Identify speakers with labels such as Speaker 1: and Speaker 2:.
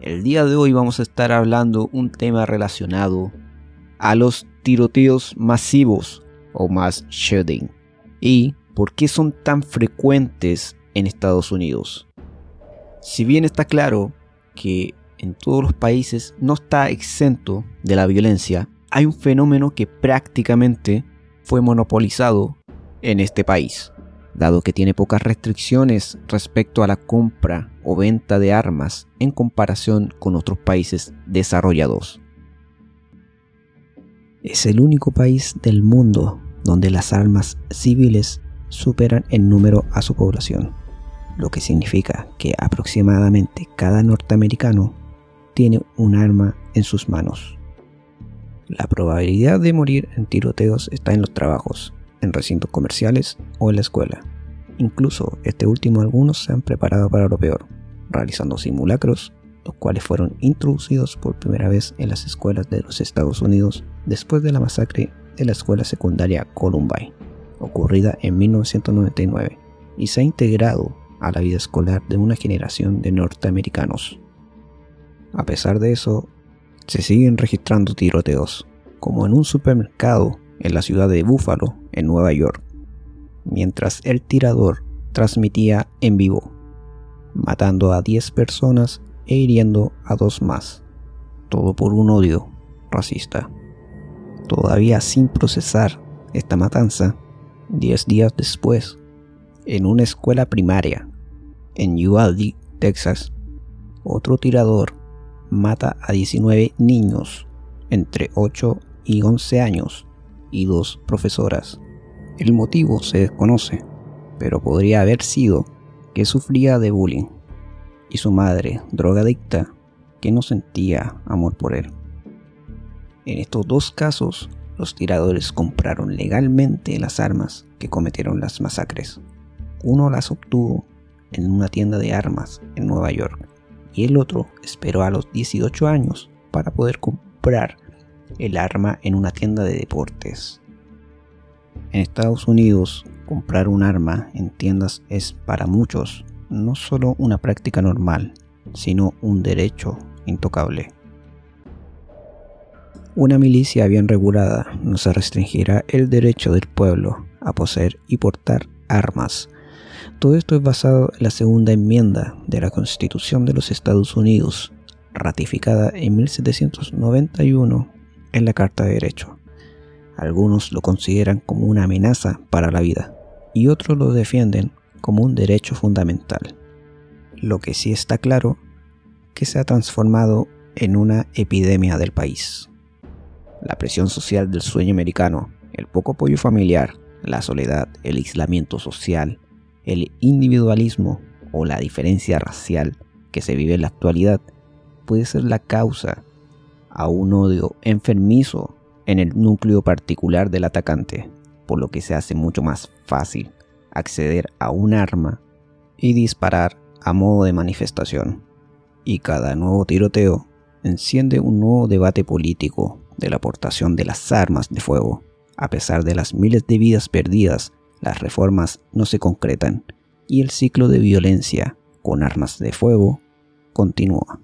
Speaker 1: El día de hoy vamos a estar hablando un tema relacionado a los tiroteos masivos o mass shooting y por qué son tan frecuentes en Estados Unidos. Si bien está claro que en todos los países no está exento de la violencia, hay un fenómeno que prácticamente fue monopolizado en este país, dado que tiene pocas restricciones respecto a la compra o venta de armas en comparación con otros países desarrollados. Es el único país del mundo donde las armas civiles superan en número a su población, lo que significa que aproximadamente cada norteamericano tiene un arma en sus manos. La probabilidad de morir en tiroteos está en los trabajos, en recintos comerciales o en la escuela. Incluso este último algunos se han preparado para lo peor, realizando simulacros, los cuales fueron introducidos por primera vez en las escuelas de los Estados Unidos después de la masacre de la escuela secundaria Columbine, ocurrida en 1999, y se ha integrado a la vida escolar de una generación de norteamericanos. A pesar de eso, se siguen registrando tiroteos, como en un supermercado en la ciudad de Buffalo, en Nueva York, mientras el tirador transmitía en vivo, matando a 10 personas e hiriendo a dos más, todo por un odio racista. Todavía sin procesar esta matanza, 10 días después, en una escuela primaria en Uvalde, Texas, otro tirador mata a 19 niños entre 8 y 11 años y dos profesoras. El motivo se desconoce, pero podría haber sido que sufría de bullying y su madre, drogadicta, que no sentía amor por él. En estos dos casos, los tiradores compraron legalmente las armas que cometieron las masacres. Uno las obtuvo en una tienda de armas en Nueva York y el otro esperó a los 18 años para poder comprar el arma en una tienda de deportes. En Estados Unidos, comprar un arma en tiendas es para muchos no solo una práctica normal, sino un derecho intocable. Una milicia bien regulada no se restringirá el derecho del pueblo a poseer y portar armas todo esto es basado en la segunda enmienda de la Constitución de los Estados Unidos, ratificada en 1791 en la Carta de Derecho. Algunos lo consideran como una amenaza para la vida y otros lo defienden como un derecho fundamental. Lo que sí está claro que se ha transformado en una epidemia del país. La presión social del sueño americano, el poco apoyo familiar, la soledad, el aislamiento social, el individualismo o la diferencia racial que se vive en la actualidad puede ser la causa a un odio enfermizo en el núcleo particular del atacante, por lo que se hace mucho más fácil acceder a un arma y disparar a modo de manifestación. Y cada nuevo tiroteo enciende un nuevo debate político de la aportación de las armas de fuego, a pesar de las miles de vidas perdidas las reformas no se concretan y el ciclo de violencia con armas de fuego continúa.